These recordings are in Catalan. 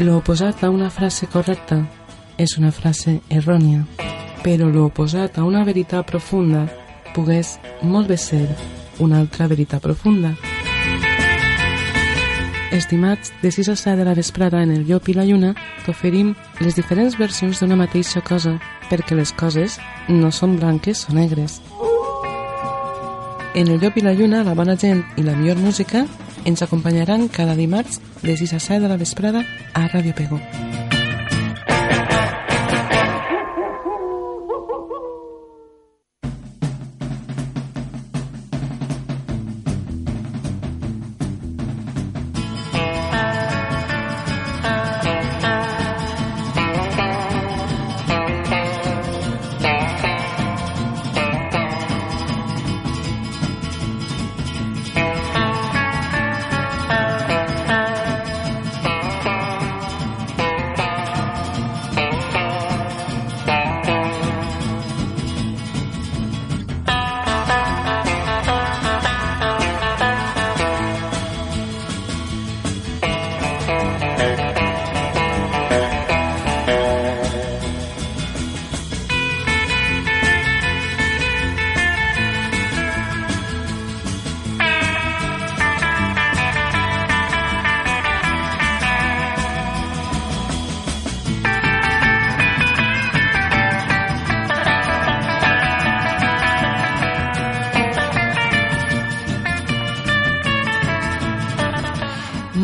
L'oposat a una frase correcta és una frase errònia, però l'oposat a una veritat profunda pogués molt bé ser una altra veritat profunda. Estimats, de 6 a 7 de la vesprada en el Llop i la Lluna t'oferim les diferents versions d'una mateixa cosa perquè les coses no són blanques o negres. En el Llop i la Lluna, la bona gent i la millor música ens acompanyaran cada dimarts de 6 a 7 de la vesprada a Ràdio Pego.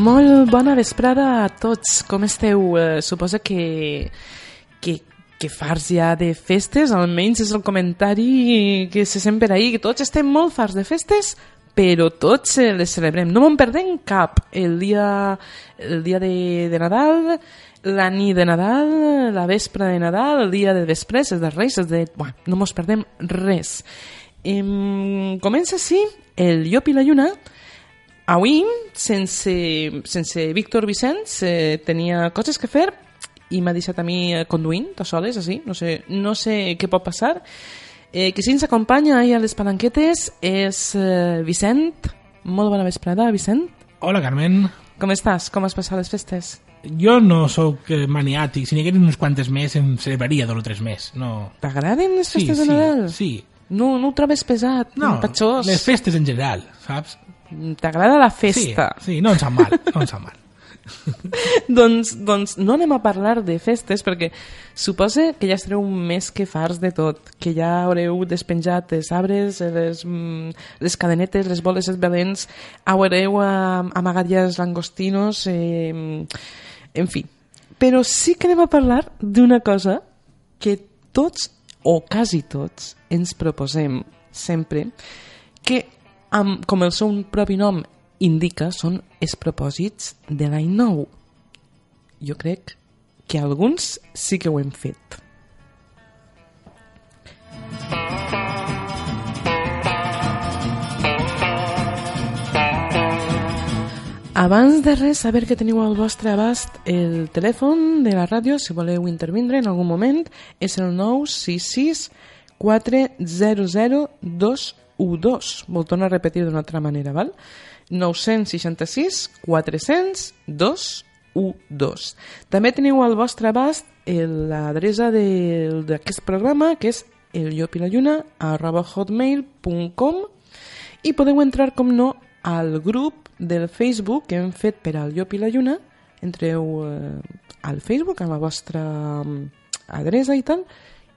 Molt bona vesprada a tots. Com esteu? Eh, suposa que, que, que farts ja de festes, almenys és el comentari que se sent per ahir, que tots estem molt farts de festes, però tots eh, les celebrem. No me'n perdem cap. El dia, el dia de, de Nadal, la nit de Nadal, la vespre de Nadal, el dia de després, els de Reis, els de... Bueno, no mos perdem res. Em, comença així el Llop i la Lluna, Avui, sense, sense Víctor Vicenç, eh, tenia coses que fer i m'ha deixat a mi eh, conduint, de soles, així, no sé, no sé què pot passar. Eh, qui sí ens acompanya ahir a les palanquetes és eh, Vicent. Molt bona vesprada, Vicent. Hola, Carmen. Com estàs? Com has passat les festes? Jo no sóc eh, maniàtic. Si n'hi hagués unes quantes més, em celebraria dos o tres més. No... T'agraden les Sí, festes sí, de Nadal? sí. No, no ho trobes pesat, No, patxós? les festes en general, saps? T'agrada la festa? Sí, sí, no ens sap mal, no ens sap mal. doncs, doncs no anem a parlar de festes perquè suposa que ja estareu més que farts de tot, que ja haureu despenjat els arbres, les, mm, les cadenetes, les boles, els belens, haureu amagat ja els langostinos, eh, en fi. Però sí que anem a parlar d'una cosa que tots, o quasi tots, ens proposem sempre, que amb, com el seu propi nom indica, són els propòsits de l'any nou. Jo crec que alguns sí que ho hem fet. Abans de res, saber que teniu al vostre abast el telèfon de la ràdio, si voleu intervindre en algun moment, és el 966 400 212. Vol tornar a repetir d'una altra manera, val? 966 400 212. També teniu al vostre abast l'adreça d'aquest programa, que és el llop i podeu entrar, com no, al grup del Facebook que hem fet per al Llop i la Lluna. Entreu eh, al Facebook, a la vostra mm, adreça i tal,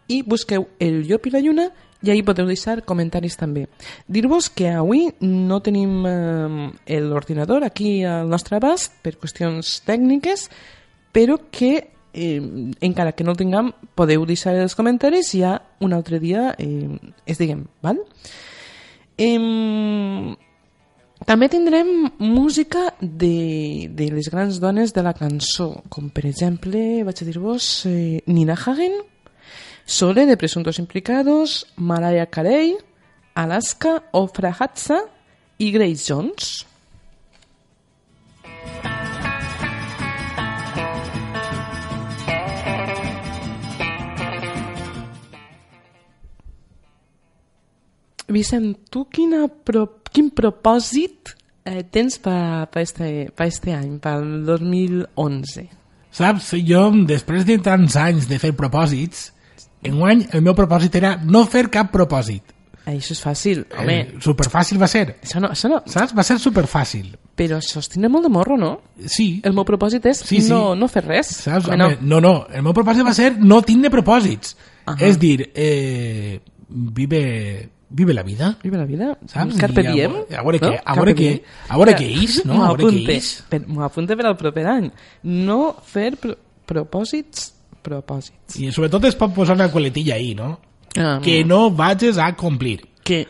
i busqueu el Llop i la Lluna i ahí podeu deixar comentaris també. Dir-vos que avui no tenim eh, l'ordinador aquí al nostre abast per qüestions tècniques, però que eh, encara que no el tinguem podeu deixar els comentaris i ja un altre dia eh, es diguem, val? Em, també tindrem música de, de les grans dones de la cançó, com per exemple, vaig a dir-vos, eh, Nina Hagen, Sole de Presuntos Implicados, Mariah Carey, Alaska, Ofra Hatza i Grace Jones. Vicent, tu quina pro, quin propòsit eh, tens per este, pa este any, pel 2011? Saps? Jo, després de tants anys de fer propòsits, enguany el meu propòsit era no fer cap propòsit. Això és fàcil, home. Eh, superfàcil va ser. Això no, això no. Saps? Va ser superfàcil. Però això es tindrà molt de morro, no? Sí. El meu propòsit és Sí, sí. No, no fer res. Saps? Home, Home, no. no, el meu propòsit va ser no tindre propòsits. Ahà. És dir, eh, vive, vive la vida. Viva la vida. Saps? Carpe diem. a veure no? què- a veure què- a veure què és, no? A veure què és. M'ho apunte per al proper any. No fer pro propòsits, propòsits. I sobretot es pot posar una coletilla ahí, no? Ah, Que no vagis a complir. que,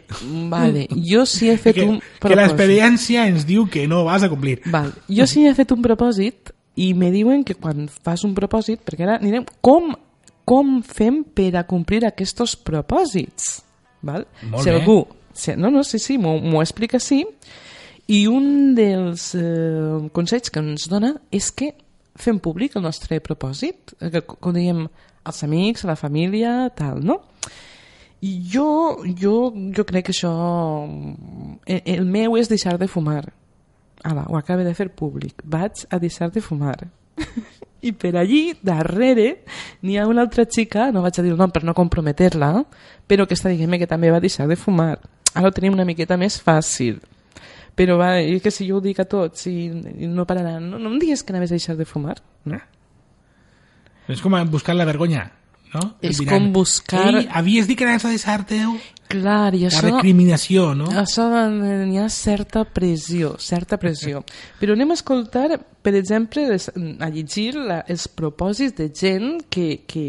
vale, jo sí he fet Que, un que propòsit. l'experiència ens diu que no vas a complir. Val. Jo sí he fet un propòsit i me diuen que quan fas un propòsit, perquè ara anirem com, com fem per a complir aquests propòsits. Val? Molt si bé. algú... Si, no, no, sí, sí, m'ho explica així. I un dels eh, consells que ens dona és que fem públic el nostre propòsit, eh, que, com diem als amics, a la família, tal, no? I jo, jo, jo crec que això... El, el meu és deixar de fumar. Ala, ho acaba de fer públic. Vaig a deixar de fumar. I per allí, darrere, n'hi ha una altra xica, no vaig a dir el nom per no comprometer-la, però que està dient que també va deixar de fumar. Ara ho tenim una miqueta més fàcil. Però va, és que si jo ho dic a tots i, i no pararan, no, no em digues que anaves a deixar de fumar, no? És com buscar la vergonya, no? És Mirant, com buscar- Ei, havies dit que anaves a deixar-te Clar, i la això... recriminació, no? Això n'hi ha certa pressió, certa pressió. Però anem a escoltar, per exemple, les, a llegir la, els propòsits de gent que, que,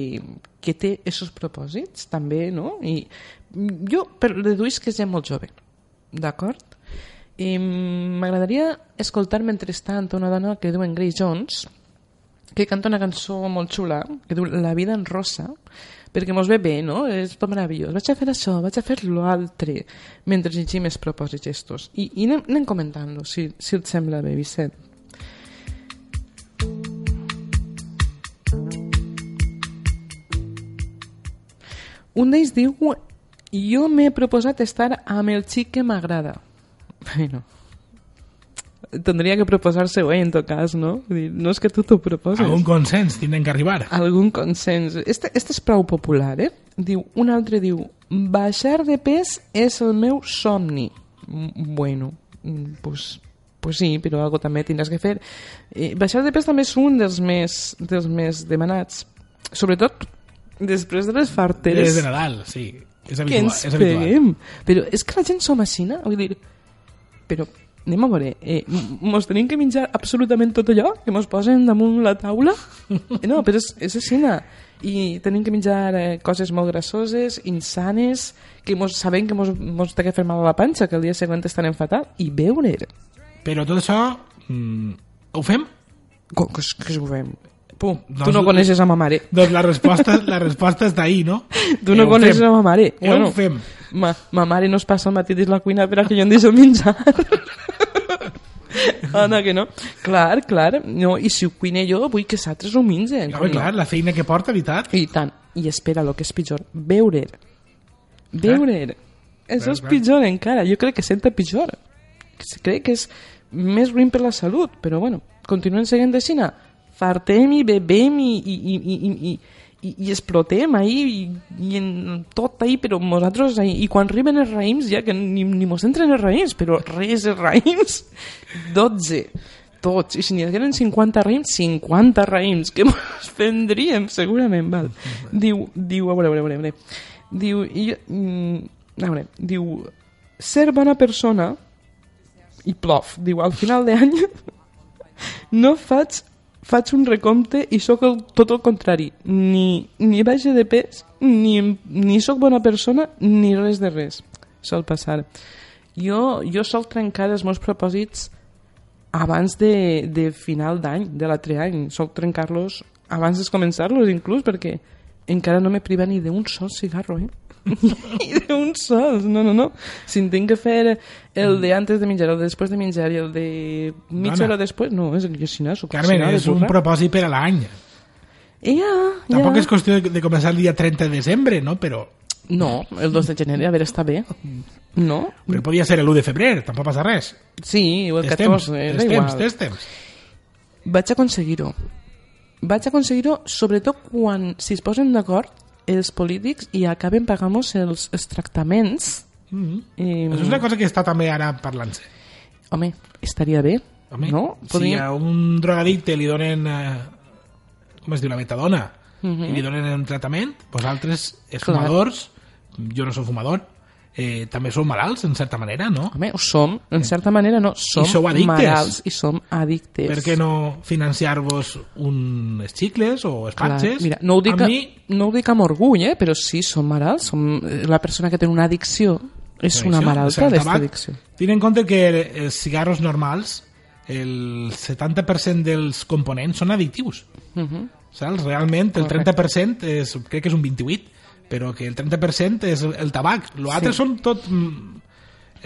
que té aquests propòsits, també, no? I jo per, que és gent molt jove, d'acord? I m'agradaria escoltar mentrestant una dona que diuen Grace Jones, que canta una cançó molt xula, que diu La vida en rosa, perquè mos ve bé, no? És tot meravellós. Vaig a fer això, vaig a fer l'altre, mentre llegim els propòsits gestos. I, i anem, anem comentant-lo, si, si et sembla bé, Vicent. Un d'ells diu jo m'he proposat estar amb el xic que m'agrada. Bueno, tindria que proposar-se-ho ell, en tot cas, no? No és que tu t'ho proposes. Algun consens tindrem que arribar. Algun consens. Este, este és prou popular, eh? Diu, un altre diu, baixar de pes és el meu somni. Bueno, mm, pues, pues sí, però algo també tindràs que fer. Eh, baixar de pes també és un dels més, dels més demanats. Sobretot després de les farteres Des de Nadal, sí. És que habitual. ens és habitual. peguem. Però és que la gent som així, no? Vull dir, però anem a veure, eh, mos tenim que menjar absolutament tot allò que mos posen damunt la taula? Eh, no, però és, és no? I tenim que menjar eh, coses molt grassoses, insanes, que mos, sabem que mos, mos té que fer mal a la panxa, que el dia següent estarem fatal, i beure. Però tot això mm, ho fem? Com que, que ho fem? Pum, tu Doncs- no coneixes a ma mare. Doncs la resposta, la resposta està ahí, no? Tu Eh, no ho coneixes fem. a ma mare. Eh, ho fem. Ma, ma mare no es passa el matí dins la cuina per a que jo em deixi el menjar. Ana, que no? Clar, clar. No, I si ho cuine jo, vull que s'altres ho mengen. Home, clar, la feina que porta, veritat. I tant. I espera, el que és pitjor, beure. Beure. Això és clar. pitjor encara. Jo crec que senta pitjor. Crec que és més ruïn per la salut. Però bueno, continuem seguint de Xina. Fartem i bebem i, i, i, i, i, i, explotem ahí i, i en tot ahí, però nosaltres ahí, i quan arriben els raïms ja que ni, ni mos entren els raïms però res els raïms 12 tots, i si n'hi hagueren 50 raïms 50 raïms que mos prendríem segurament val. diu, diu, a veure, a veure, a veure, diu, i, mm, a veure, diu ser bona persona i plof, diu, al final d'any no faig faig un recompte i sóc el, tot el contrari. Ni, ni baixa de pes, ni, ni sóc bona persona, ni res de res. Sol passar. Jo, jo sol trencar els meus propòsits abans de, de final d'any, de l'altre any. Sol trencar-los abans de començar-los, inclús, perquè encara no m'he privat ni d'un sol cigarro, eh? ni d'un sol, no, no, no. Si en tinc que fer el de antes de menjar, el de després de menjar i el de mitja Dona. hora després, no, és que si no, sóc Carmen, és un propòsit per a l'any. I ja, ja. Tampoc és qüestió de, de començar el dia 30 de desembre, no? Però, No, el 2 de gener, a veure, està bé. No? però podia ser l'1 de febrer, tampoc passa res. Sí, o el És 14, temps, és és igual. temps, és temps. Vaig aconseguir-ho. vaig aconseguir-ho sobretot quan si es posen d'acord els polítics i acaben pagant-nos els, els tractaments Mm -hmm. i, Això és una cosa que està també ara parlant-se. home, estaria bé Home, no? si a un drogadicte li donen, eh, com es diu, la metadona, i li donen un tractament, doncs altres, els Clar. fumadors, jo no soc fumador, eh, també són malalts, en certa manera, no? Home, ho som, en certa manera no, som sou addictes. malalts i som addictes. Per què no financiar-vos uns xicles o els Clar, mira, no ho, dic, a mi, no ho dic amb orgull, eh? però sí, som malalts, som eh, la persona que té una addicció és una malalta d'esta addicció. Tenint en compte que els cigarros normals, el 70% dels components són addictius. Uh -huh. Saps? Realment, el Correcte. 30% és, crec que és un 28%, però que el 30% és el tabac. L'altre Sí. són tot, mm,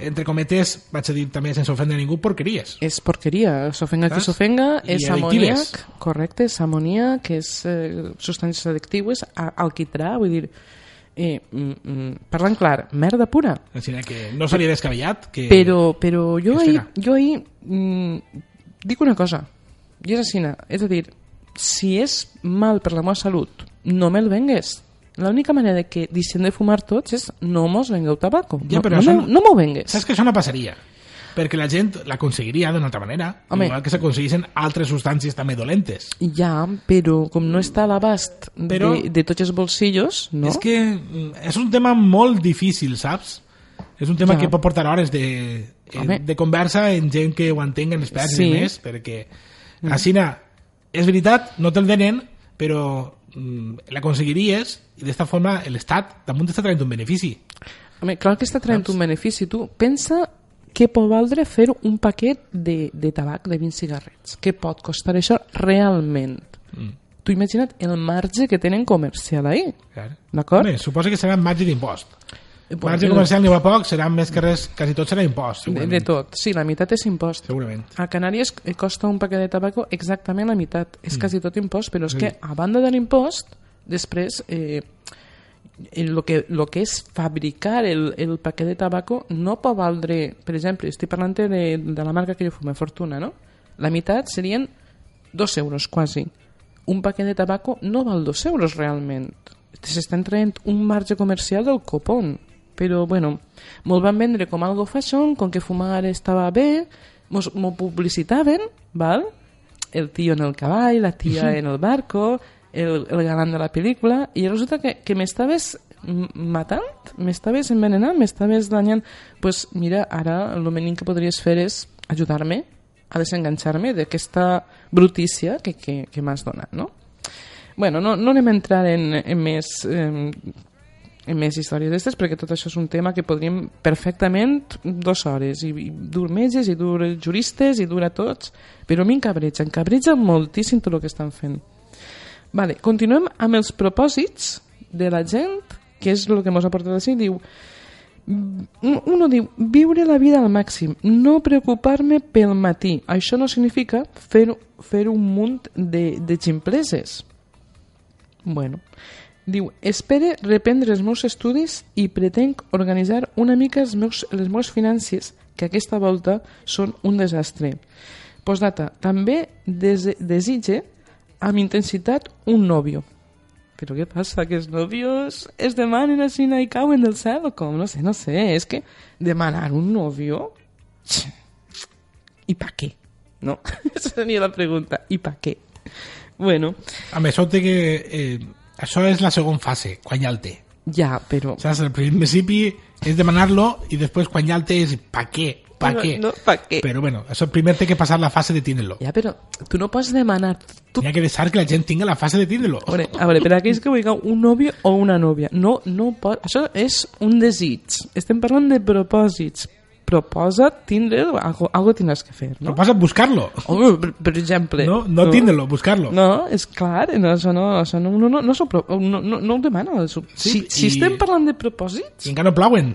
entre cometes, vaig a dir també sense ofendre ningú, porqueries. És porqueria, s'ofenga qui s'ofenga, és amoníac, correcte, és amoníac, és eh, substàncies addictives, alquitrà, vull dir, eh, mm, mm, parlant clar, merda pura. Així que no seria descabellat que... Però, però jo ahir, jo ahir mm, dic una cosa, i és així, és a dir, si és mal per la meva salut, no me'l vengues. L'única manera de que deixem de fumar tots és no mos vengueu tabaco. Ja, no, però no, això no- no m'ho vengues. Saps que això no passaria? Perquè la gent l'aconseguiria d'una altra manera, Home. igual que s'aconseguissin altres substàncies també dolentes. Ja, però com no està a l'abast Però- de, de tots els bolsillos, no? És que mm, és un tema molt difícil, saps? És un tema Ja. que pot portar hores de, eh, Home. de conversa en gent que ho entenguen experts Sí. i més, perquè mm. així, és veritat, no te'l venen, però l'aconseguiries i d'esta forma l'Estat damunt està traient un benefici. Home, clar que està traient un benefici. Tu pensa què pot valdre fer un paquet de, de tabac de 20 cigarrets. Què pot costar això realment? Mm. Tu imagina't el marge que tenen comercial ahí. Clar. D'acord? Suposa que serà marge d'impost. Bueno, Marge comercial n'hi va poc, serà més que res, quasi tot serà impost, De, de tot. Sí, la meitat és impost. Segurament. A Canàries eh, costa un paquet de tabaco exactament la meitat. És quasi tot impost, però és Sí. que a banda de l'impost, després, eh, el, lo, que, lo que és fabricar el, el paquet de tabaco no pot valdre, per exemple, estic parlant de, de la marca que jo fumo, Fortuna, no? La meitat serien dos euros, quasi. Un paquet de tabaco no val dos euros realment. S'estan traient un marge comercial del copón. Però, bueno, me'l van vendre com algo fashion, com que fumar estava bé, mos- m'ho publicitaven, val? el tio en el cavall, la tia en el barco, el, el galant de la pel·lícula, i resulta que, que m'estaves matant, m'estaves envenenant, m'estaves danyant. pues mira, ara el mínim que podries fer és ajudar-me a desenganxar-me d'aquesta brutícia que, que, que m'has donat, no? Bueno, no, no anem a entrar en, en més... Eh, més històries d'estes, perquè tot això és un tema que podríem perfectament dues hores, i, i dur metges, i dur juristes, i dur a tots, però a mi encabreja, encabreja moltíssim tot el que estan fent. Vale, continuem amb els propòsits de la gent, que és el que ens ha portat així, diu un- uno diu, viure la vida al màxim, no preocupar-me pel matí. Això no significa fer, fer un munt de, de ximpleses. Bueno, diu, espere reprendre els meus estudis i pretenc organitzar una mica els meus, les meves finances, que aquesta volta són un desastre. Postdata, també des, desitge amb intensitat un nòvio. Però què passa? Que els nòvios es demanen així i cauen del cel o com? No sé, no sé. És que demanar un nòvio... I pa què? No? Esa seria la pregunta. I pa què? Bueno, A més, sobte que eh, això és la segona fase, quan ja el té. ja, però... Saps? El principi és demanar-lo i després quan ja el té és pa què? Pa Però què? No, pa què? Però bueno, això primer té que passar la fase de tindre-lo. Ja, però tu no pots demanar... Tu... Hi ha que deixar que la gent tingui la fase de tindre-lo. A veure, a veure, per aquells que vulguin un nòvio o una nòvia, no, no pot... Això és un desig. Estem parlant de propòsits. Proposa't tindre... Algo, algo tindràs que fer, No no? passa buscar-lo. Per, per exemple... No, no tindre-lo, buscar-lo. No, és clar, no, això no, això no, no, no, no, no, no, no ho demana. Sí, si, si i- estem parlant de propòsits... I encara no plauen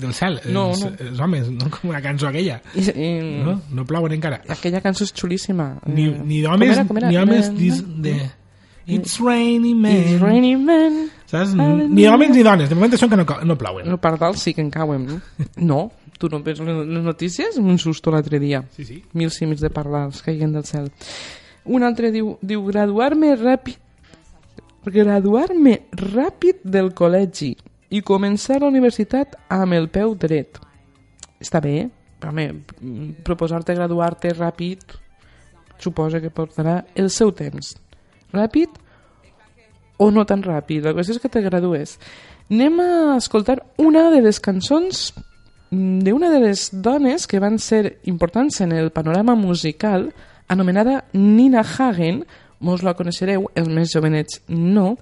del cel. No, els, no. els homes, no com una cançó aquella. I, i, No, no plauen encara. Aquella cançó és xulíssima. Ni, Eh, ni com homes, era, com era? ni homes Na, dis, de... It's rainy man. It's raining men. Saps? Ni homes ni dones. De moment són que no, no plauen. No, pardals sí que en cauen. No, no tu no veus les notícies? Un susto l'altre dia. Sí, sí. Mil símils de pardals caiguen del cel. Un altre diu, diu graduar-me ràpid graduar-me ràpid del col·legi i començar la universitat amb el peu dret. Està bé, home, proposar-te graduar-te ràpid suposa que portarà el seu temps. Ràpid o no tan ràpid, la qüestió és que te gradues. Anem a escoltar una de les cançons d'una de les dones que van ser importants en el panorama musical, anomenada Nina Hagen, molts la coneixereu, els més jovenets no,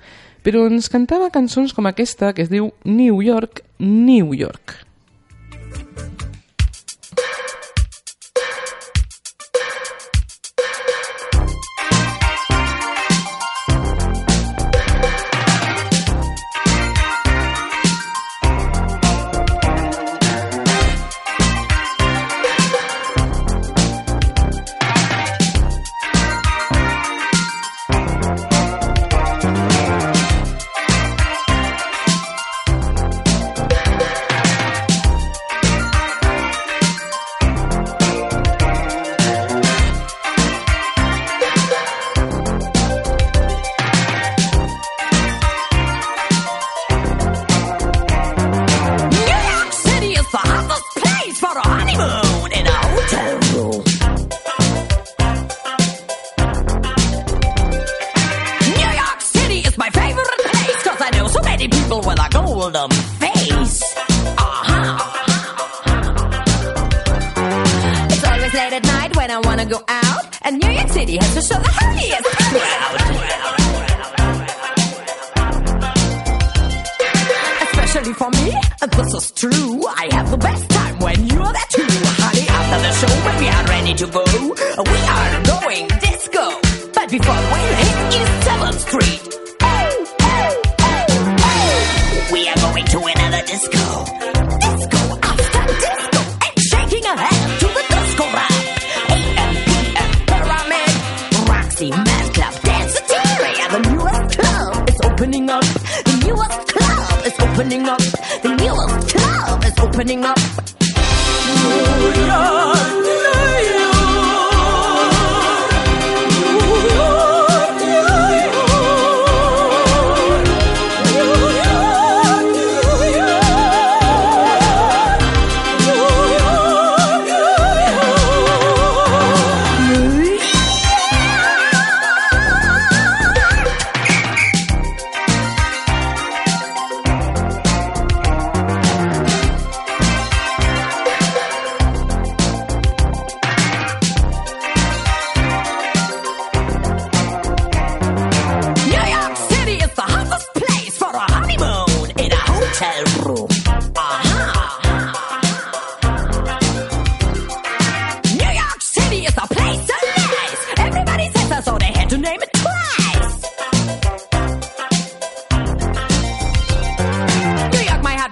però ens cantava cançons com aquesta que es diu New York, New York. when I wanna go out. And New York City has to show the highest. Especially for me, this is true. I have the best time when you're there too. Honey, after the show, when we are ready to go, we are going disco. But before we opening up. The new club is opening up.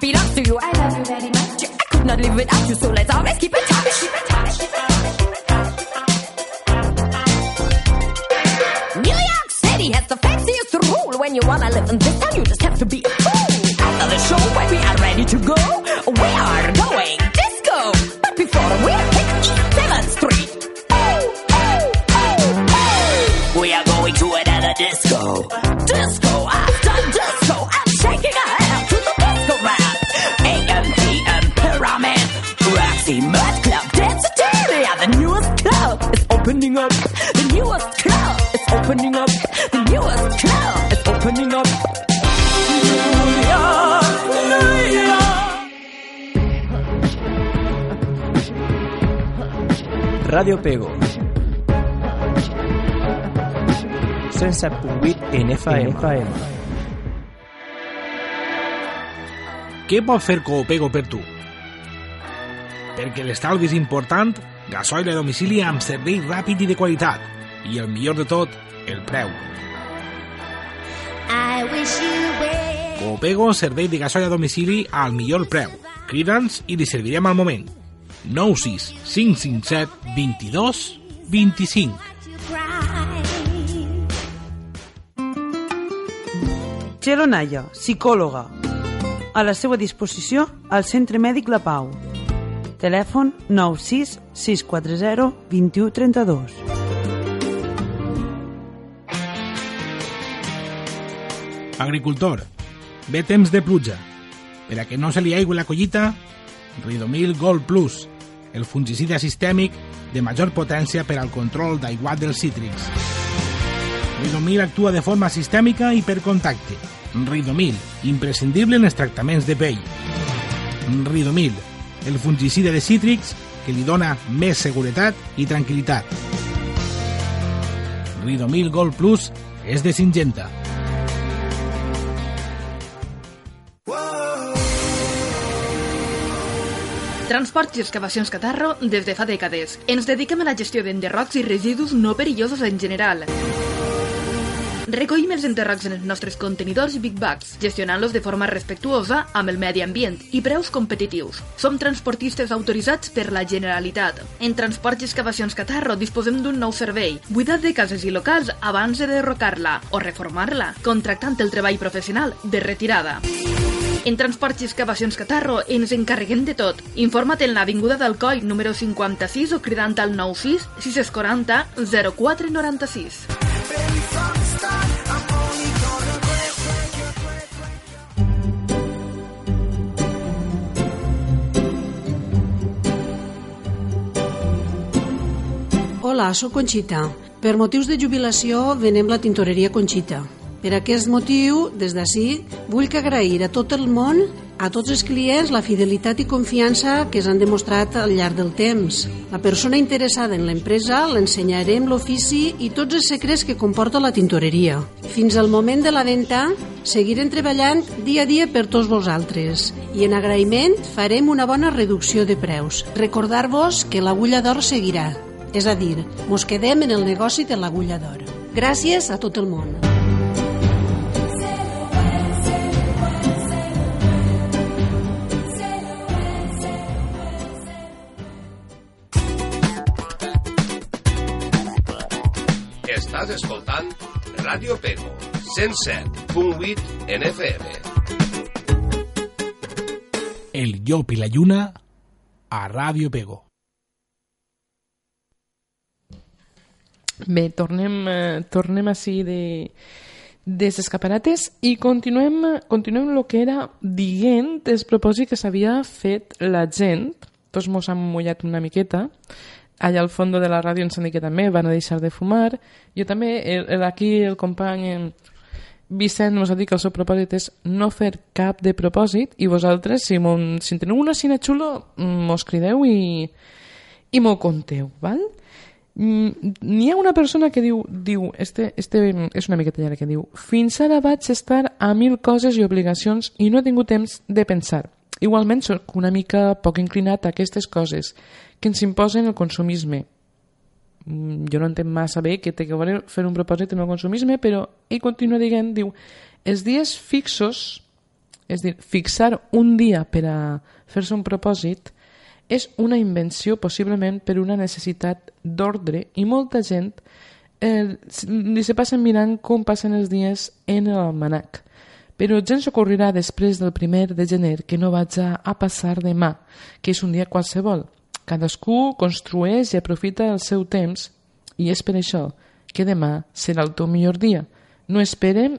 wrap it to you. I love you very much. I could not live without you, so let's always Radio Pego 107.8 en FM. FM. Què pot fer Coopego per tu? Perquè l'estalvi és important, gasoil a domicili amb servei ràpid i de qualitat. I el millor de tot, el preu. Coopego, servei de gasoil a domicili al millor preu. Crida'ns i li servirem al moment. 96 557 22 25. Txelo Naya, psicòloga. A la seva disposició al Centre Mèdic La Pau. Telèfon 96 640 2132. Agricultor, ve temps de pluja. Per a que no se li aigui la collita, Ridomil Gold Plus – el fungicida sistèmic de major potència per al control d'aiguat dels cítrics. Ridomil actua de forma sistèmica i per contacte. Ridomil, imprescindible en els tractaments de pell. Ridomil, el fungicida de cítrics que li dona més seguretat i tranquil·litat. Ridomil Gold Plus és de Singenta. Transports i excavacions Catarro des de fa dècades. Ens dediquem a la gestió d'enderrocs i residus no perillosos en general. Recollim els enterrocs en els nostres contenidors i big bags, gestionant-los de forma respectuosa amb el medi ambient i preus competitius. Som transportistes autoritzats per la Generalitat. En Transports i Excavacions Catarro disposem d'un nou servei, buidat de cases i locals abans de derrocar-la o reformar-la, contractant el treball professional de retirada. En Transports i Excavacions Catarro ens encarreguem de tot. Informa't en l'Avinguda del Coll número 56 o cridant al 96 640 0496. Hola, sóc Conxita. Per motius de jubilació venem la tintoreria Conxita. Per aquest motiu, des d'ací, vull que agrair a tot el món, a tots els clients, la fidelitat i confiança que s'han demostrat al llarg del temps. La persona interessada en l'empresa l'ensenyarem l'ofici i tots els secrets que comporta la tintoreria. Fins al moment de la venda, seguirem treballant dia a dia per tots vosaltres i en agraïment farem una bona reducció de preus. Recordar-vos que l'agulla d'or seguirà, és a dir, mos quedem en el negoci de l'agulla d'or. Gràcies a tot el món. Estàs escoltant Ràdio Pego, 107.8 en FM. El llop i la lluna a Ràdio Pego. Bé, tornem, eh, tornem així de, de les escaparates i continuem, continuem el que era dient el propòsit que s'havia fet la gent. Tots mos han mullat una miqueta. Allà al fons de la ràdio ens han dit que també van a deixar de fumar. Jo també, el, el, aquí el company eh, Vicent ens ha dit que el seu propòsit és no fer cap de propòsit i vosaltres, si, mon, si en teniu una cine xulo, mos crideu i, i m'ho conteu, val? Mm, N'hi ha una persona que diu, diu este, este és una miqueta llarga, que diu fins ara vaig estar a mil coses i obligacions i no he tingut temps de pensar. Igualment sóc una mica poc inclinat a aquestes coses que ens imposen el consumisme. Mm, Jo no entenc massa bé que té que veure fer un propòsit en el consumisme, però ell continua dient, diu, els dies fixos, és dir, fixar un dia per a fer-se un propòsit, és una invenció possiblement per una necessitat d'ordre i molta gent eh, li se passen mirant com passen els dies en l'almanac. Però gens s'ocorrirà després del primer de gener que no vaig a passar demà, que és un dia qualsevol. Cadascú construeix i aprofita el seu temps i és per això que demà serà el teu millor dia. No esperem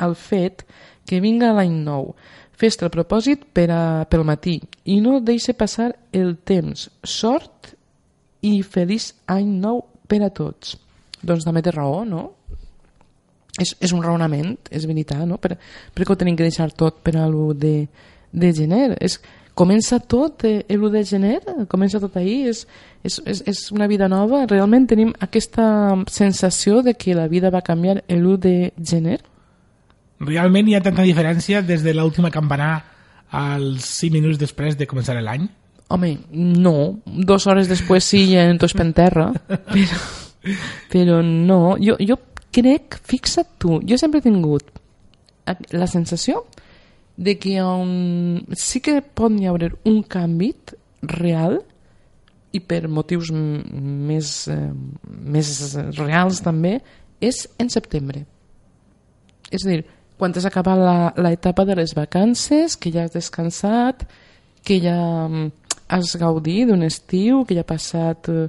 el fet que vinga l'any nou. Fes-te el propòsit per a, pel matí i no deixe passar el temps. Sort i feliç any nou per a tots. Doncs també té raó, no? És, és un raonament, és veritat, no? Per, per què ho tenim que deixar tot per a l'1 de, de gener? És, comença tot eh, l'1 de gener? Comença tot ahir? És, és, és, és una vida nova? Realment tenim aquesta sensació de que la vida va canviar l'1 de gener? Realment hi ha tanta diferència des de l'última campanar als 5 minuts després de començar l'any? Home, no. Dos hores després sí, ja en tots per terra. Però, però no. Jo, jo crec, fixa't tu, jo sempre he tingut la sensació de que on sí que pot hi haver un canvi real i per motius més, eh, més reals també, és en setembre. És a dir, quan has acabat l'etapa de les vacances, que ja has descansat, que ja mm, has gaudit d'un estiu, que ja ha passat eh,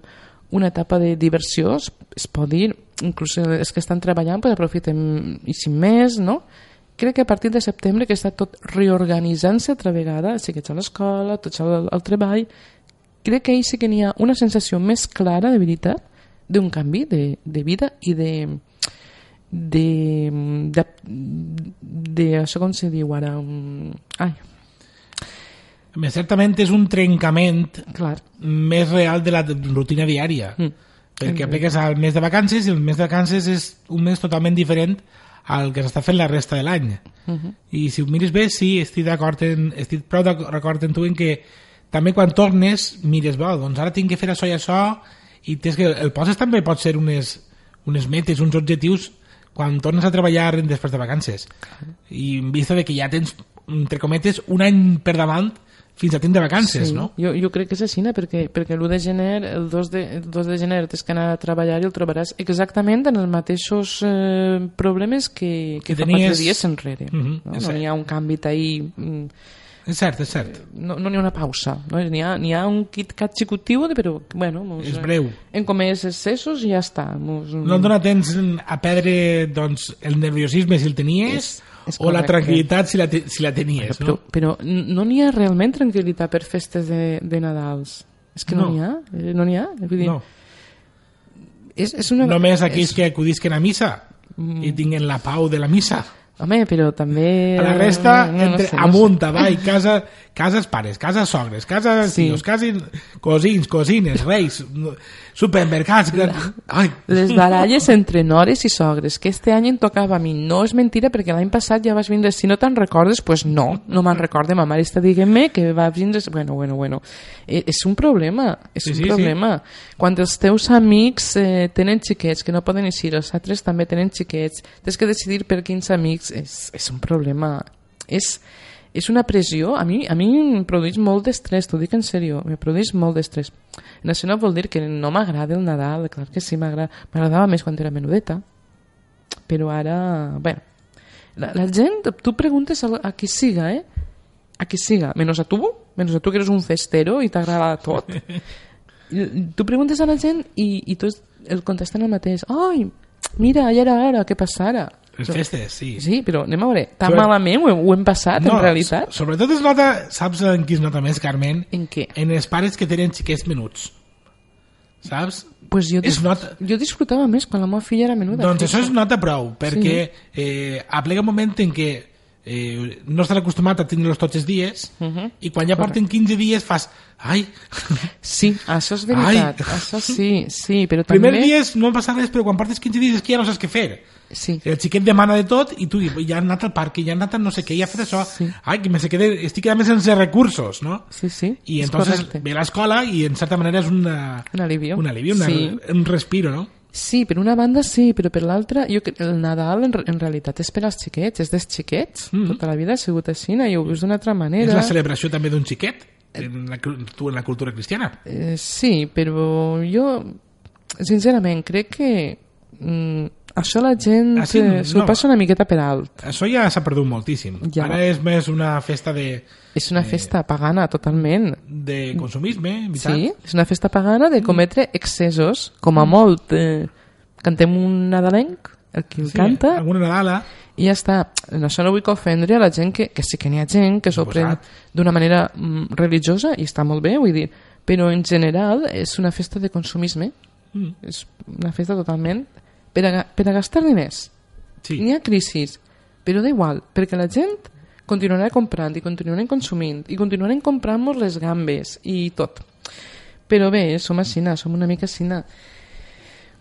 una etapa de diversió, es, es pot dir, inclús els que estan treballant pues, aprofiten i sin més, no? crec que a partir de setembre que està tot reorganitzant-se altra vegada, els xiquets a l'escola, tots al, al treball, crec que ahir sí que n'hi ha una sensació més clara de veritat d'un canvi de, de vida i de de, de, de això com se diu ara um, ai, Més certament és un trencament clar més real de la rutina diària. Mm. Perquè apliques al mes de vacances i el mes de vacances és un mes totalment diferent al que s'està fent la resta de l'any. Mhm. I si ho mires bé, sí, estic d'acord estic prou d'acord en tu en que també quan tornes mires, bo, doncs ara tinc que fer això i això i tens que, el poses també pot ser unes, unes metes, uns objectius quan tornes a treballar després de vacances. I en vista de que ja tens, entre cometes, un any per davant fins a temps de vacances, sí, no? Jo, jo crec que és així, perquè, perquè l'1 de gener, el 2 de, el 2 de gener tens que anar a treballar i el trobaràs exactament en els mateixos eh, problemes que, que, Que fa tenies- quatre dies enrere. No és no cert. n'hi ha un canvi ahí... És cert, és cert. No no n'hi ha una pausa. No? N'hi ha, ha un kit-cat xicotiu, però bueno... Mos, És breu. En comès excessos i ja està. Mos, No et dona temps a perdre doncs, el nerviosisme si el tenies És- és o la tranquil·litat si la, te, si la tenies, Però, no? però no n'hi ha realment tranquil·litat per festes de, de Nadals. És que no No. n'hi ha. eh, No n'hi ha. Vull dir, No. és, és una... Només aquells és- que acudisquen a missa Mm. i tinguen la pau de la missa. Home, però també... A la resta, no, no entre, sé, no amunt, sé. avall, casa, cases pares, cases sogres, cases Sí. tios, cases cosins, cosines, reis, no- supermercats... Gran... Ai, Les baralles entre nores i sogres, que este any em tocava a mi. No és mentira, perquè l'any passat ja vas vindre. Si no te'n recordes, pues no, no me'n recorde. Ma mare està dient-me que va vindre... Bueno, bueno, bueno. Eh, és un problema, és Sí, un sí, sí. problema. Quan els teus amics eh, tenen xiquets que no poden eixir, els altres també tenen xiquets, tens que decidir per quins amics, és, és un problema. És, és una pressió, a mi, a mi em produeix molt d'estrès, t'ho dic en sèrio, me produeix molt d'estrès. En això no vol dir que no m'agrada el Nadal, clar que sí, m'agrada- m'agradava més quan era menudeta, però ara, bueno, la, la gent, tu preguntes a, a qui siga, eh? A qui siga, menys a tu, menys a tu que eres un festero i t'agrada tot. Tu preguntes a la gent i, i tots el contesten el mateix. Ai, mira, ja era hora, què passara? Les festes, sí. Sí, però anem a veure, tan Sobre- malament ho, hem- ho hem passat, en realitat? so- Sobretot es nota, saps en qui es nota més, Carmen? En què? En els pares que tenen xiquets menuts. Saps? Pues jo, dis nota- jo disfrutava més quan la meva filla era menuda. Doncs això es nota prou, perquè eh, aplega un moment en què eh, no estàs acostumat a tindre-los tots els dies Mhm. i quan ja porten 15 dies fas ai, Sí, això és veritat. Ai. Això sí, sí, però primer també... dies no passa res però quan portes 15 dies és que ja no saps què fer Sí, el xiquet demana de tot i tu ja han anat al parc, ja han anat a no sé què, ja ha fet això Sí. ai, que me se quede, estic quedant sense recursos no? sí, sí. i és entonces ve l'escola i en certa manera és una, Un alivio. un alivio, una, Sí. un respiro no? Sí, per una banda sí, però per l'altra, jo el Nadal en, en realitat és per als xiquets, és dels xiquets. Mhm. Tota la vida ha sigut així, i ho veus d'una altra és manera. la celebració també d'un xiquet en la, tu en la cultura cristiana Eh, sí, però jo, sincerament, crec que mm, això la gent Ah, sí? eh, s'ho No. passa una miqueta per alt. Això ja s'ha perdut moltíssim. Ja. Ara és més una festa de, És una festa pagana, totalment. de consumisme, veritat? Sí, és una festa pagana de cometre excessos, com a molt. Eh, cantem un nadalenc, el qui el Sí, canta, Alguna Nadala, i ja està. En això no vull que ofendre a la gent que, que sí que n'hi ha gent que s'ho pren d'una manera mm, religiosa i està molt bé, vull dir, però en general és una festa de consumisme, Mm. és una festa totalment per a, per a gastar diners. sí. N'hi ha crisis, però da igual, perquè la gent continuarà comprant i continuarem consumint i continuarem comprant-nos les gambes i tot. Però bé, som aixina, som una mica aixina.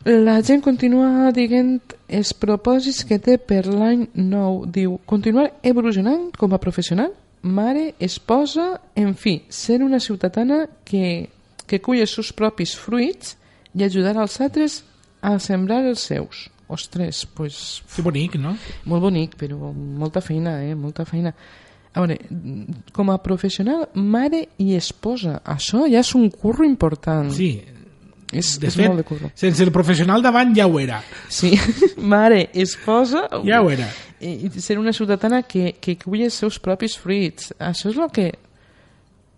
La gent continua dient els propòsits que té per l'any nou. Diu, continuar evolucionant com a professional, mare, esposa, en fi, ser una ciutadana que, que cull els seus propis fruits i ajudar als altres a sembrar els seus. Ostres, pues, Que bonic, no? molt bonic, però molta feina, eh? Molta feina. A veure, com a professional, mare i esposa, això ja és un curro important. Sí. és, De és fet, molt de curro. sense el professional davant ja ho era. Sí, mare, esposa... Ja ho era. I, ser una ciutadana que, que cull els seus propis fruits. Això és el que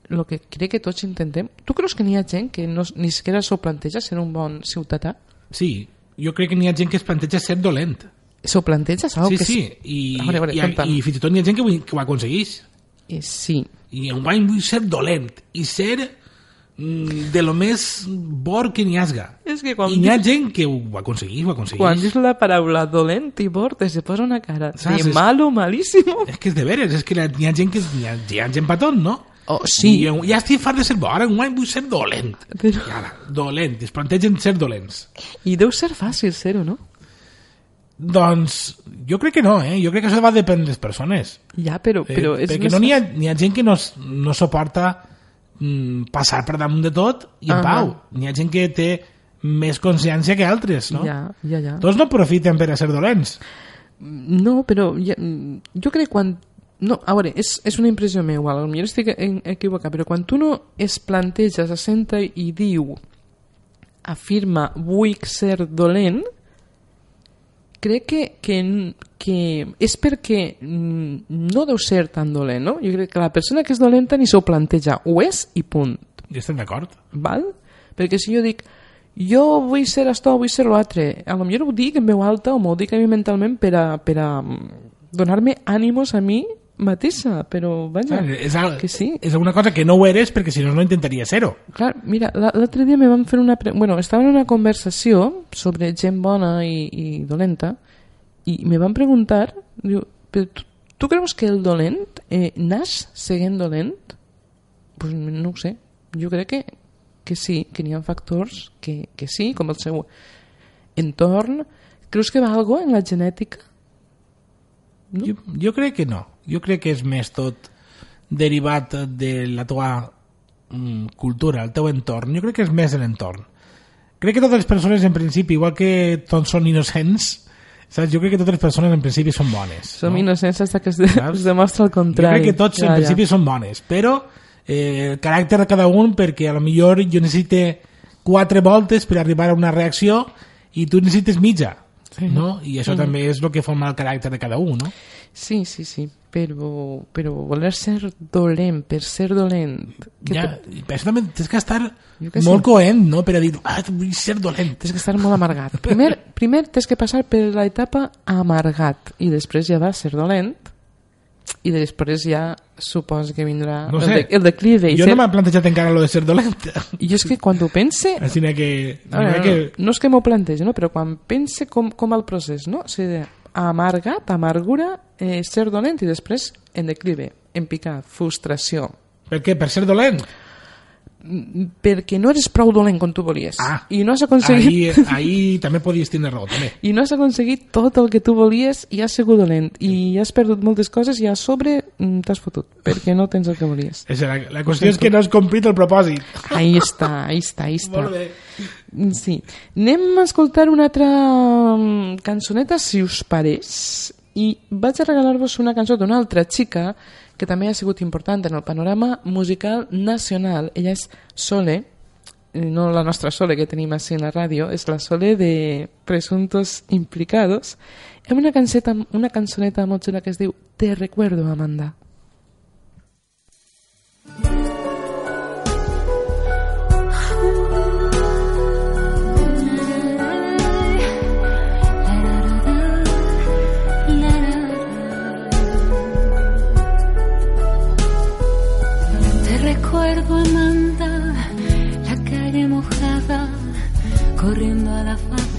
lo que crec que tots intentem. Tu creus que n'hi ha gent que no, ni siquiera s'ho planteja ser un bon ciutadà? Sí, jo crec que n'hi ha gent que es planteja ser dolent. S'ho planteja? Sí, que sí, és- i, A veure, a veure, i, i fins i tot hi ha gent que, ho- que ho aconsegueix. Eh, sí, I en guany vull ser dolent i ser mm, de lo més bor que n'hi hasga. És que quan I n'hi ha dius- gent que ho aconsegueix, ho aconsegueix. quan dius la paraula dolent i borde se posa una cara Saps? de malo, malísimo. És que és de veres, és que n'hi ha gent que n'hi ha, hi ha gent tot, no? Oh, sí. I, ja estic fart de ser bo, ara guany vull ser dolent. Però- I ara, dolent, es plantegen ser dolents. I deu ser fàcil ser-ho, no? Doncs jo crec que no, eh? Jo crec que això va depèn de les persones. Ja, però, però eh, és perquè més no n'hi ha, ha gent que no, no suporta mm, passar per damunt de tot i en Ahà. pau. N'hi ha gent que té més consciència que altres, no? Ja, ja, ja. Tots no aprofiten per a ser dolents. No, però ja, jo crec que quan... No, a veure, és, és una impressió meva, potser estic equivocat, però quan tu no es planteja, se senta i diu, afirma, vull ser dolent, crec que, que, que és perquè mm, no deu ser tan dolent, no? Jo crec que la persona que és dolenta ni s'ho planteja, ho és i punt. Jo estic d'acord. val? Perquè si jo dic jo vull ser això, vull ser l'altre, a lo millor ho dic en veu alta o m'ho dic a mi mentalment per a, per a mm, donar-me ànimos a mi mateixa, però vaja, Clar, és, al, que sí. és una cosa que no ho eres perquè si no, no intentaria ser-ho. Clar, mira, la- l'altre dia me van fer una... Pre... Bueno, estava en una conversació sobre gent bona i, i dolenta i me van preguntar, diu, però tu, tu creus que el dolent eh, naix seguint dolent? Pues no ho sé. Jo crec que, que sí, que n'hi ha factors que, que sí, com el seu entorn. Creus que va algo en la genètica? No? Jo, jo crec que no. Jo crec que és més tot derivat de la teva mm, cultura, el teu entorn. Jo crec que és més l'entorn. Crec que totes les persones, en principi, igual que tots són innocents, saps? jo crec que totes les persones, en principi, són bones. Som no? innocents fins que es, de, Saps? es demostra el Jo contrari. crec que tots, en principi, són bones, però eh, el caràcter de cada un, perquè a lo millor jo necessite quatre voltes per arribar a una reacció i tu necessites mitja. Sí. No? I això també és el que forma el caràcter de cada un, no? Sí, sí, sí, però, però voler ser dolent per ser dolent... Que Ja, te- i per això també tens que estar que molt sí. coent, no? Per a dir, ah, vull ser dolent. Tens que estar molt amargat. Primer, primer tens que passar per l'etapa amargat i després ja va ser dolent i després ja suposo que vindrà No el, sé. de, el declive. Jo ser, no m'he plantejat encara lo de ser dolent. I jo és que quan ho pense... Així que... A veure, que... no, no és que m'ho plantegi, no? però quan pense com, com el procés, no? O sigui, amargat, amargura, eh, ser dolent i després en declive, en picat, frustració, Per què? Per ser dolent? Perquè no eres prou dolent com tu volies Ah, i no has aconseguit Ahí, ahí també podies tenir raó, també. i no has aconseguit tot el que tu volies i has sigut dolent i has perdut moltes coses i a sobre mm, t'has fotut perquè no tens el que volies És la, la qüestió és que no has complit el propòsit. ahí està, ahí està, ahí està Molt bé. Mm, sí. anem a escoltar una altra mm, cançoneta si us pareix i vaig a regalar-vos una cançó d'una altra xica que també ha sigut important en el panorama musical nacional ella és Sole no la nostra Sole que tenim així en la ràdio, és la Sole de Presuntos Implicados, amb una, canseta, una cançoneta molt xula que es diu Te recuerdo, Amanda.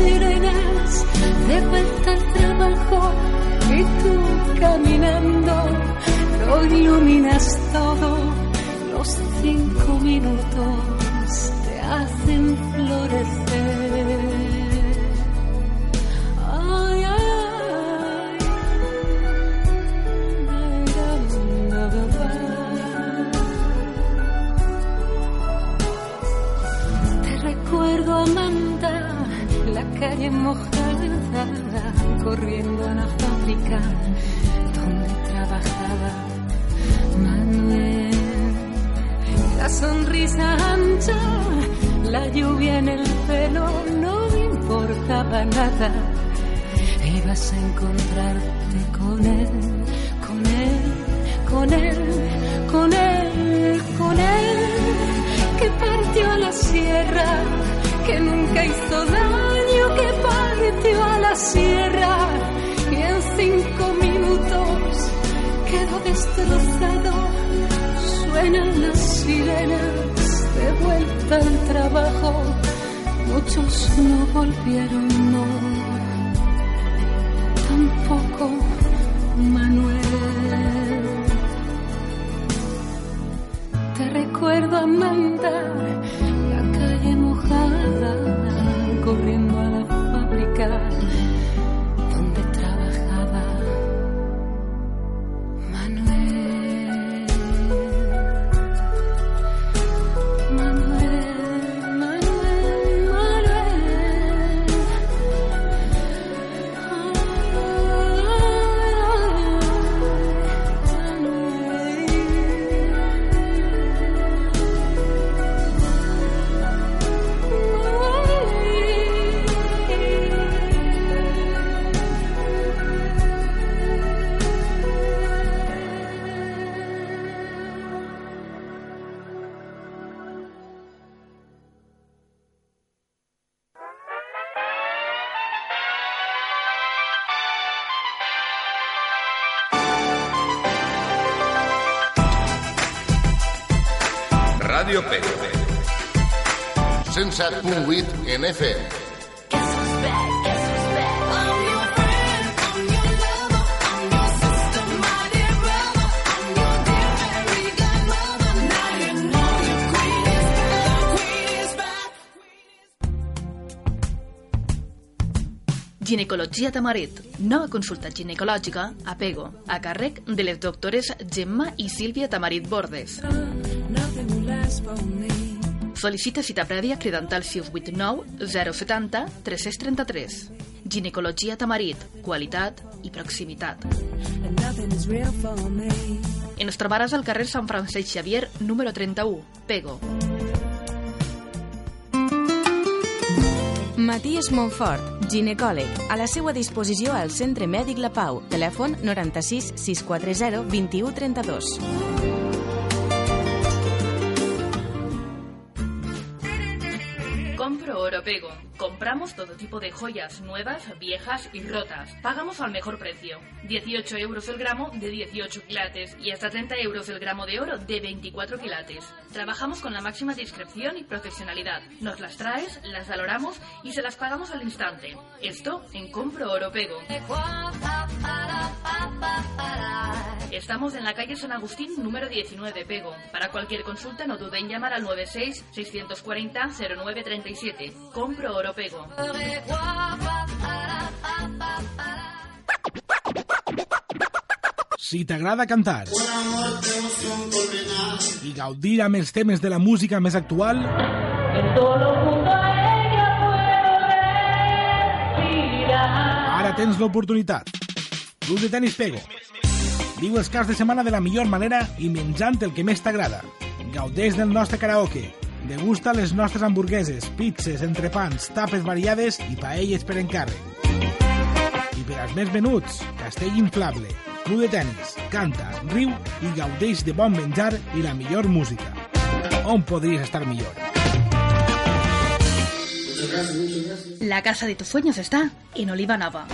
sirenas de vuelta al trabajo y tú caminando lo iluminas todo. Los cinco minutos te hacen florecer. Calle mojada, corriendo a la fábrica donde trabajaba Manuel. La sonrisa ancha, la lluvia en el pelo, no me importaba nada. Ibas a encontrarte con él, con él, con él, con él, con él, que partió a la sierra, que nunca hizo daño, partió a la sierra y en cinco minutos quedó destrozado. Suenan las sirenas de vuelta al trabajo. Muchos no volvieron, no. Tampoco Manuel. Te recuerdo, Amanda, la calle mojada, Pego. 107.8 en FM. Ginecologia Tamarit, nova consulta ginecològica a Pego, a càrrec de les doctores Gemma i Sílvia Tamarit Bordes. Sol·licita cita prèvia cridant al 689 070 333. Ginecologia Tamarit, qualitat i proximitat. I ens trobaràs al carrer Sant Francesc Xavier, número 31, Pego. Matías Montfort, ginecòleg, a la seva disposició al Centre Mèdic La Pau, telèfon 96 640 21 32. Compro Oro Pego. Compramos todo tipo de joyas, nuevas, viejas y rotas. Pagamos al mejor precio. 18 euros el gramo de 18 quilates y hasta 30 euros el gramo de oro de 24 quilates. Trabajamos con la máxima discreción y profesionalidad. Nos las traes, las valoramos y se las pagamos al instante. Esto en Compro Oro Pego. Estamos en la calle San Agustín número 19 Pego. Para cualquier consulta no duden en llamar al 96 640 0937. Compro Oro Pego. Si t'agrada cantar i gaudir amb els temes de la música més actual, ara tens l'oportunitat. Club de tenis Pego. Viu els caps de setmana de la millor manera i menjant el que més t'agrada. Gaudeix del nostre karaoke. Degusta les nostres hamburgueses, pizzas, entrepans, tapes variades i paelles per encàrrec. I per als més venuts, castell inflable, club de tennis, canta, riu i gaudeix de bon menjar i la millor música. On podries estar millor? La casa de tus sueños está en Oliva Nava.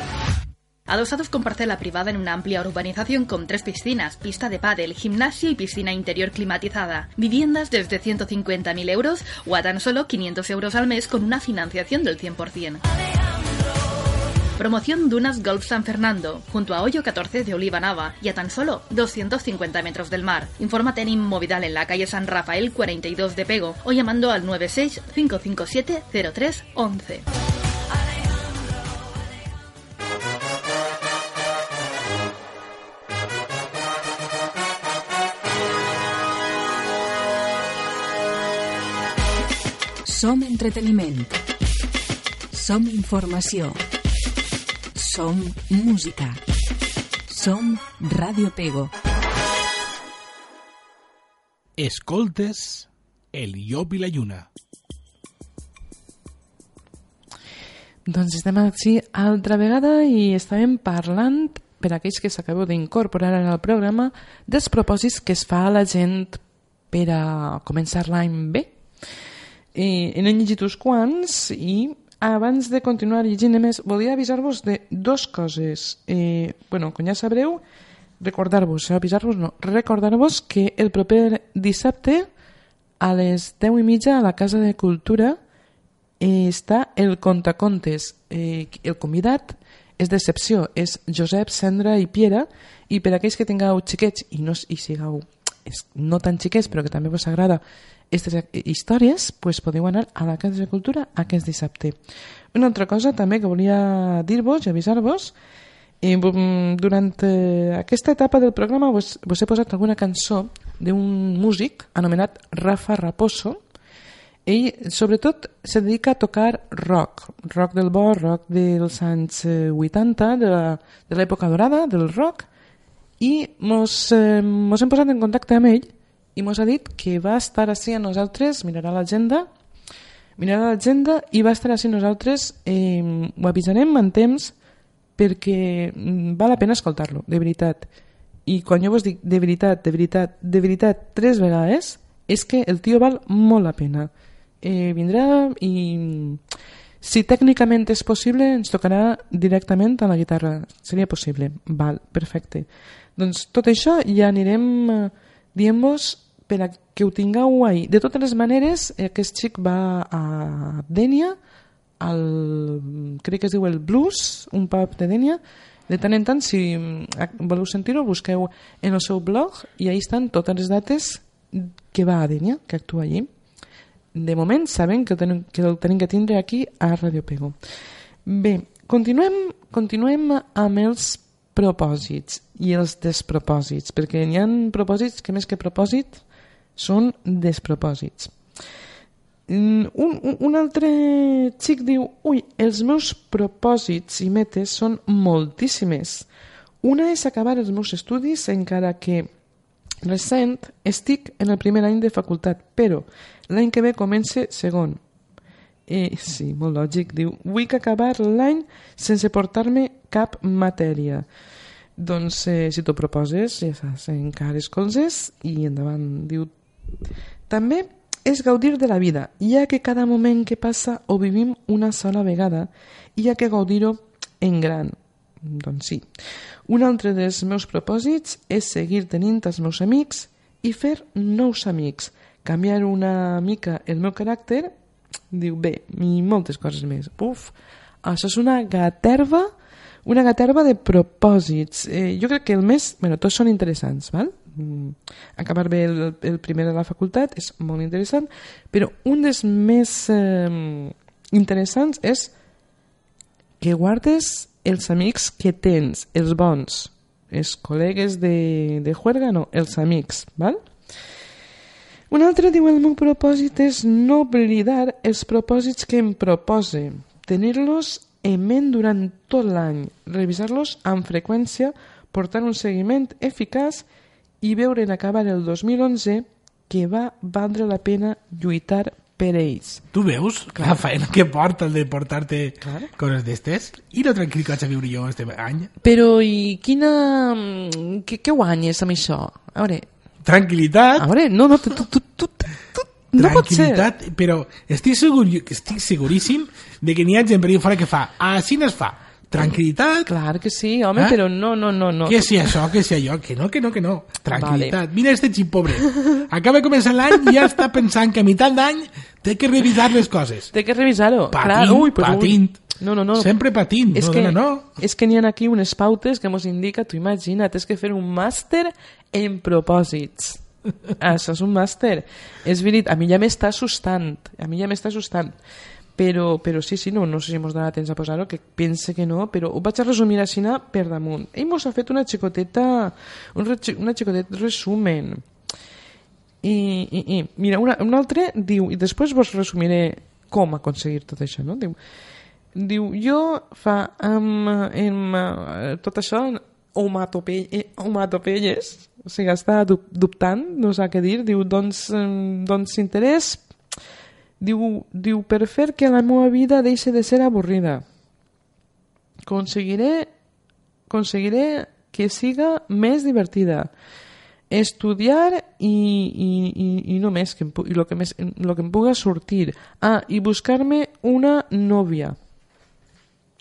Adosados con parcela privada en una amplia urbanización con tres piscinas, pista de pádel, gimnasio y piscina interior climatizada. Viviendas desde 150.000 euros o a tan solo 500 euros al mes con una financiación del 100%. Promoción Dunas Golf San Fernando, junto a Hoyo 14 de Oliva Nava y a tan solo 250 metros del mar. Infórmate en Inmovidal en la calle San Rafael 42 de Pego o llamando al 96 557 0311. Som entreteniment. Som informació. Som música. Som Radio Pego. Escoltes el llop i la lluna. Doncs estem així altra vegada i estàvem parlant, per a aquells que s'acabeu d'incorporar al programa, dels propòsits que es fa a la gent per a començar l'any bé. I n'he llegit uns quants i abans de continuar llegint més, volia avisar-vos de dues coses. Eh, bueno, com ja sabreu, recordar-vos, eh, avisar-vos no, recordar-vos que el proper dissabte a les 10 i mitja a la Casa de Cultura eh, està el Contacontes. Eh, el convidat és d'excepció, és Josep, Sandra i Piera, i per aquells que tingueu xiquets i, no, i sigueu no tan xiquets però que també us agrada aquestes històries, pues podeu anar a la Casa de Cultura aquest dissabte. Una altra cosa també que volia dir-vos i avisar-vos, eh, mm, durant eh, aquesta etapa del programa vos, vos he posat alguna cançó d'un músic anomenat Rafa Raposo, ell, sobretot, se dedica a tocar rock, rock del bo, rock dels anys eh, 80, de la- de l'època dorada del rock, i mos, eh, mos hem posat en contacte amb ell i mos ha dit que va estar així a nosaltres, mirarà l'agenda, mirarà l'agenda i va estar així a nosaltres, eh, ho avisarem en temps perquè mm, val la pena escoltar-lo, de veritat. I quan jo vos dic de veritat, de veritat, de veritat, tres vegades, és que el tio val molt la pena. Eh, vindrà i si tècnicament és possible ens tocarà directament a la guitarra. Seria possible. Val, perfecte. Doncs tot això ja anirem eh, dient-vos per a que ho tingueu ahí. De totes les maneres, aquest xic va a Dènia, al, crec que es diu el Blues, un pub de Dènia. De tant en tant, si voleu sentir-ho, busqueu en el seu blog i ahí estan totes les dates que va a Dènia, que actua allí. De moment sabem que tenim que, el tenim que tindre aquí a Radio Pego. Bé, continuem, continuem amb els propòsits i els despropòsits, perquè hi ha propòsits que més que propòsit són despropòsits. Mm, Un, un, un altre xic diu ui, els meus propòsits i metes són moltíssimes. Una és acabar els meus estudis encara que recent estic en el primer any de facultat, però l'any que ve comence segon. Eh, sí, molt lògic, diu, vull acabar l'any sense portar-me cap matèria. Doncs eh, si t'ho proposes, ja saps, encares colzes i endavant. Diu, també és gaudir de la vida, ja que cada moment que passa ho vivim una sola vegada i ha que gaudir-ho en gran. Doncs sí. Un altre dels meus propòsits és seguir tenint els meus amics i fer nous amics. Canviar una mica el meu caràcter, diu, bé, i moltes coses més. Uf, això és una gaterva, una gaterva de propòsits. Eh, jo crec que el més... Bueno, tots són interessants, val? Mm, acabar bé el, el primer de la facultat és molt interessant, però un dels més eh, interessants és que guardes els amics que tens, els bons, els col·legues de, de juerga, no, els amics, val? Un altre diu el meu propòsit és no oblidar els propòsits que em propose, tenir-los en ment durant tot l'any, revisar-los amb freqüència, portar un seguiment eficaç i veure en acabar el 2011 que va valdre la pena lluitar per ells. Tu veus la feina que porta el de portar-te coses d'estes? I lo tranquil que vaig a viure jo este any? Però i quina... mm, Què, què guanyes amb això? A veure, Tranquilitat, a veure, no, no, tu, tu, tu, tu, no pot ser. tranquilitat, però estic, segur, estic seguríssim de que n'hi ha gent per fora que fa, així no es fa. Tranquilitat, Clar que sí, home, Eh? però no, no, no, no. que si això, que si allò, que no, que no, que no. Tranquilitat. Mira este xip pobre. Acaba de començar l'any i ja està pensant que a meitat d'any té que revisar les coses. Té que revisar-ho. Patint, Clar, ui, però, ui. patint. No, no, no. Sempre patint, és no, que, dona, no. És que n'hi ha aquí unes pautes que mos indica, tu imagina't, és que fer un màster en propòsits. Això és un màster. És veritat, a mi ja m'està assustant. A mi ja m'està assustant. Però, però sí, sí, no, no sé si mos donarà temps a posar-ho, que pense que no, però ho vaig a resumir així per damunt. Ell mos ha fet una xicoteta, un, una xicotet resumen. I, i, i mira, una, un altre diu, i després vos resumiré com aconseguir tot això, no? Diu, diu, jo fa amb, amb eh, tot això homatope homatopelles, o sigui, està dub- dubtant, no sap què dir, diu, doncs, eh, doncs interès, diu, diu, per fer que la meva vida deixi de ser avorrida. Conseguiré, conseguiré que siga més divertida. Estudiar i, i, i, i no més, que i lo que, més, lo que em puga sortir. Ah, i buscar-me una nòvia.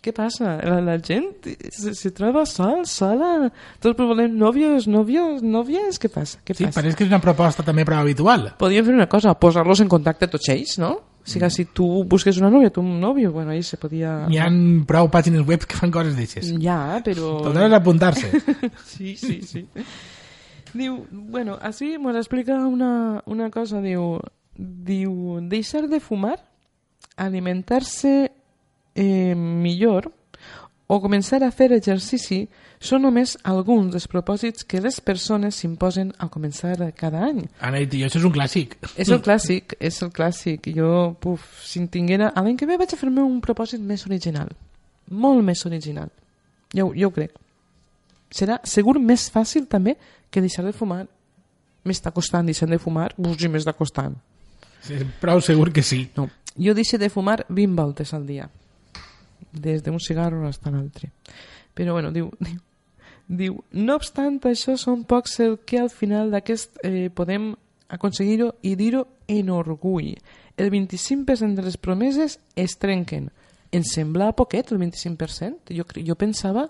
Què passa? La, la gent se, se troba sol, sola? Tots volem nòvios, nòvios, nòvies? Què passa? Què Sí, passa? pareix que és una proposta també prou habitual. Podríem fer una cosa, posar-los en contacte tots ells, no? O sigui, si tu busques una nòvia, tu un nòvio, bueno, ahí se podia... Hi ha prou pàgines web que fan coses d'aixes. Ja, però... Podràs apuntar-se. Sí, sí, sí. Diu, bueno, así nos explica una, una cosa, diu, diu, deixar de fumar, alimentar-se eh, millor o començar a fer exercici són només alguns dels propòsits que les persones s'imposen al començar cada any. Ana, i això és un clàssic. És el clàssic, és el clàssic. Jo, puf, si en tinguera... A l'any que ve vaig a fer-me un propòsit més original. Molt més original. Jo, jo ho crec. Serà segur més fàcil també que deixar de fumar. M'està costant deixar de fumar, pues sí m'està costant. Sí, prou segur que sí. No. Jo deixo de fumar 20 voltes al dia. Des d'un cigarro fins a l'altre. Però bueno, diu, diu, diu, no obstant això són pocs el que al final d'aquest eh, podem aconseguir-ho i dir-ho en orgull. El 25% de les promeses es trenquen. Em sembla poquet, el 25%. Jo, jo pensava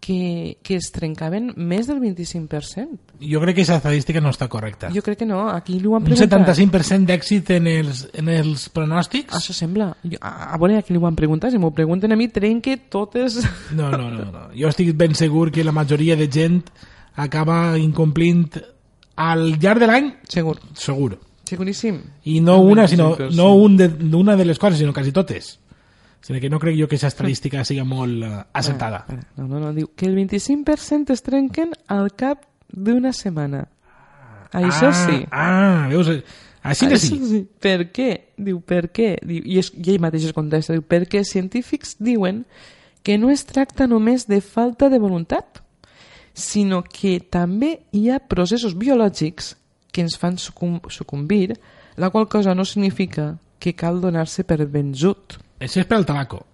que es trencaven més del 25%. Jo crec que aquesta estadística no està correcta. Jo crec que no, aquí ho han Un preguntat. 75% d'èxit en els, en els pronòstics? Això sembla. Jo, a, a veure, a qui li ho han preguntat? Si m'ho pregunten a mi, trenque totes... No, no, no, no. Jo estic ben segur que la majoria de gent acaba incomplint al llarg de l'any, Segur. segur. Seguríssim. I no una, sinó 25%. no un de, una de les coses, sinó quasi totes. Sinó que no crec jo que aquesta estadística siga molt uh, acertada. Ah, No, no, no, diu que el 25% es trenquen al cap d'una setmana. Això sí. Ah, veus? Així que sí. Sí. Per què? Diu, per què? Diu, I, és, I ell mateix es contesta, diu, perquè científics diuen que no es tracta només de falta de voluntat, sinó que també hi ha processos biològics que ens fan sucum sucumbir, la qual cosa no significa que cal donar-se per vençut. Això és pel tabaco.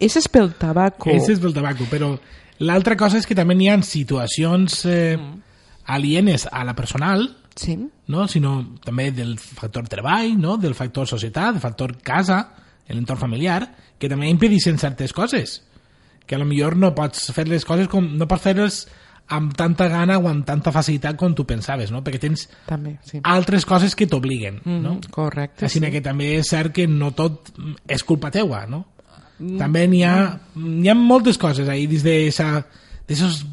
Ese és pel tabaco. Això és pel tabaco, però l'altra cosa és que també hi ha situacions eh, alienes a la personal, Sí. no? sinó també del factor treball, no? del factor societat, del factor casa, l'entorn familiar, que també impedeixen certes coses. Que a lo millor no pots fer les coses com, no pots fer-les amb tanta gana o amb tanta facilitat com tu pensaves, no? perquè tens També, sí. altres coses que t'obliguen. no? Mm, correcte, Així sí. que també és cert que no tot és culpa teua, no? També n'hi ha, n'hi ha moltes coses ahí dins d'aquestes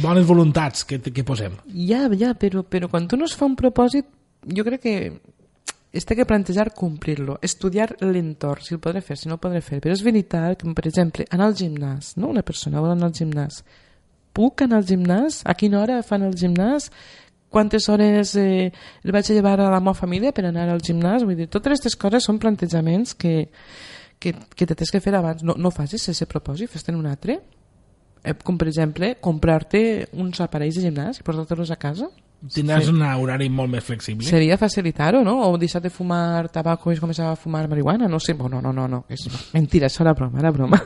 bones voluntats que, que posem. Ja, ja, però, però quan tu no es fa un propòsit, jo crec que es té que plantejar complir-lo, estudiar l'entorn, si el podré fer, si no el podré fer. Però és veritat que, per exemple, anar al gimnàs, no? una persona vol anar al gimnàs. Puc anar al gimnàs? A quina hora fan el gimnàs? Quantes hores eh, el vaig a llevar a la meva família per anar al gimnàs? Vull dir, totes aquestes coses són plantejaments que, que, que te tens que fer abans. No, no facis aquest propòsit, fes-te'n un altre. Eh, com, per exemple, comprar-te uns aparells de gimnàs i portar-te-los a casa. Tindràs Sí. un horari molt més flexible. Seria facilitar-ho, no? O deixar de fumar tabaco i començar a fumar marihuana, no sé. No, no, no, no. És mentira, això era broma, era broma.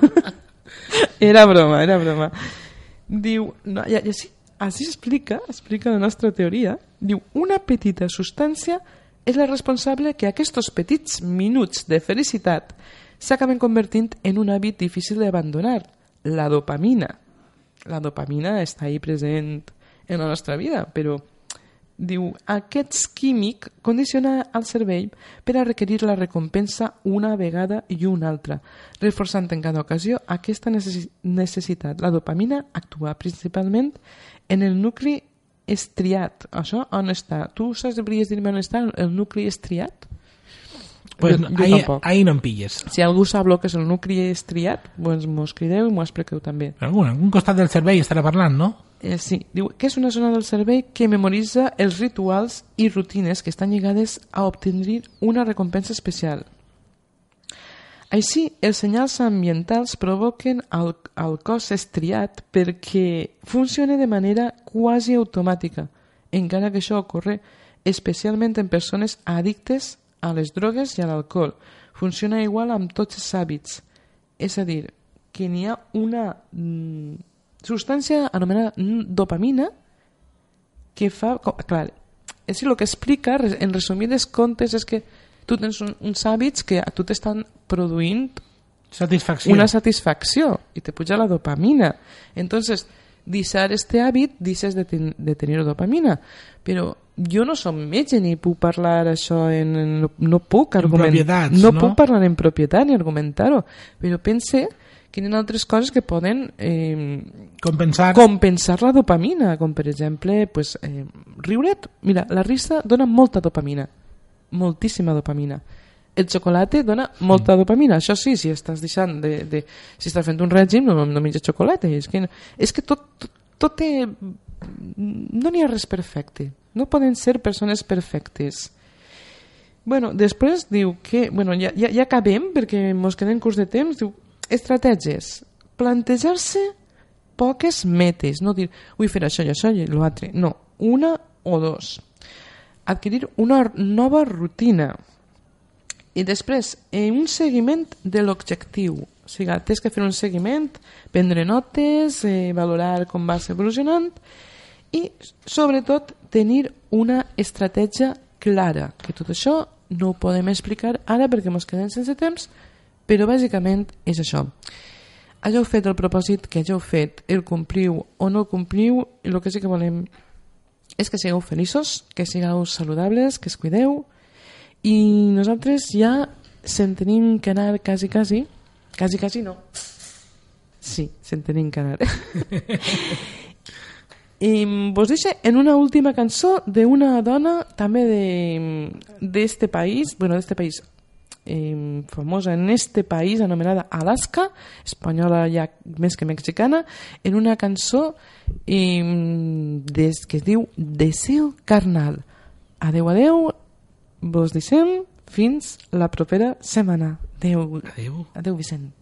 era broma, era broma. Diu, no, ja, ja sí, així explica, explica la nostra teoria. Diu, una petita substància és la responsable que aquests petits minuts de felicitat s'acaben convertint en un hàbit difícil d'abandonar, la dopamina. La dopamina està ahí present en la nostra vida, però diu, aquest químic condiciona el cervell per a requerir la recompensa una vegada i una altra, reforçant en cada ocasió aquesta necessi necessitat. La dopamina actua principalment en el nucli estriat. Això on està? Tu saps, podries dir-me on està el nucli estriat? Pues, Jo- jo ahí, tampoc. ahí no em pilles. Si algú sap el que és el nucli estriat, doncs m'ho escrideu i m'ho expliqueu també. Algun, algun costat del cervell estarà parlant, no? Eh, sí, diu que és una zona del cervell que memoritza els rituals i rutines que estan lligades a obtenir una recompensa especial. Així, els senyals ambientals provoquen al, al cos estriat perquè funciona de manera quasi automàtica, encara que això ocorre especialment en persones addictes a les drogues i a l'alcohol. Funciona igual amb tots els hàbits. És a dir, que n'hi ha una mm, substància anomenada dopamina que fa... com- Clar, és el que explica, en resumides comptes, és que tu tens un, uns hàbits que a tu t'estan produint Satisfacció. una satisfacció i te puja la dopamina. Entonces, deixar este hàbit, deixes de, ten de tenir dopamina. Però jo no som metge ni puc parlar això en... en no, no puc En argumentar... no, no? puc parlar en propietat ni argumentar-ho. Però pense ha altres coses que poden eh, Compensar. compensar la dopamina, com per exemple pues, eh, riure't. Mira, la risa dona molta dopamina, moltíssima dopamina. El xocolate dona molta dopamina. Això sí, si estàs deixant de, de si estàs fent un règim, no, no menges xocolate. És que, és que tot, tot, tot té... No n'hi ha res perfecte. No poden ser persones perfectes. Bueno, després diu que... Bueno, ja, ja, ja acabem perquè ens quedem curs de temps. Diu, estratègies. Plantejar-se poques metes. No dir, vull fer això i això i l'altre. No, una o dos. Adquirir una nova rutina. I després, eh, un seguiment de l'objectiu. O sigui, tens que fer un seguiment, prendre notes, eh, valorar com vas evolucionant i, sobretot, tenir una estratègia clara. Que tot això no ho podem explicar ara perquè ens quedem sense temps, però bàsicament és això. Hàgeu fet el propòsit que hàgeu fet, el compliu o no el compliu, i el que sí que volem és que sigueu feliços, que sigueu saludables, que es cuideu, i nosaltres ja se'n tenim que anar quasi, quasi, quasi, quasi no. Sí, se'n tenim que anar. I vos deixo en una última cançó d'una dona també de- d'este de, país, bueno, d'este país, eh, famosa en este país anomenada Alaska, espanyola ja més que mexicana, en una cançó eh, des, que es diu Deseo Carnal. Adeu, adeu, vos deixem fins la propera setmana. Adeu. Adeu. Adeu, Vicent.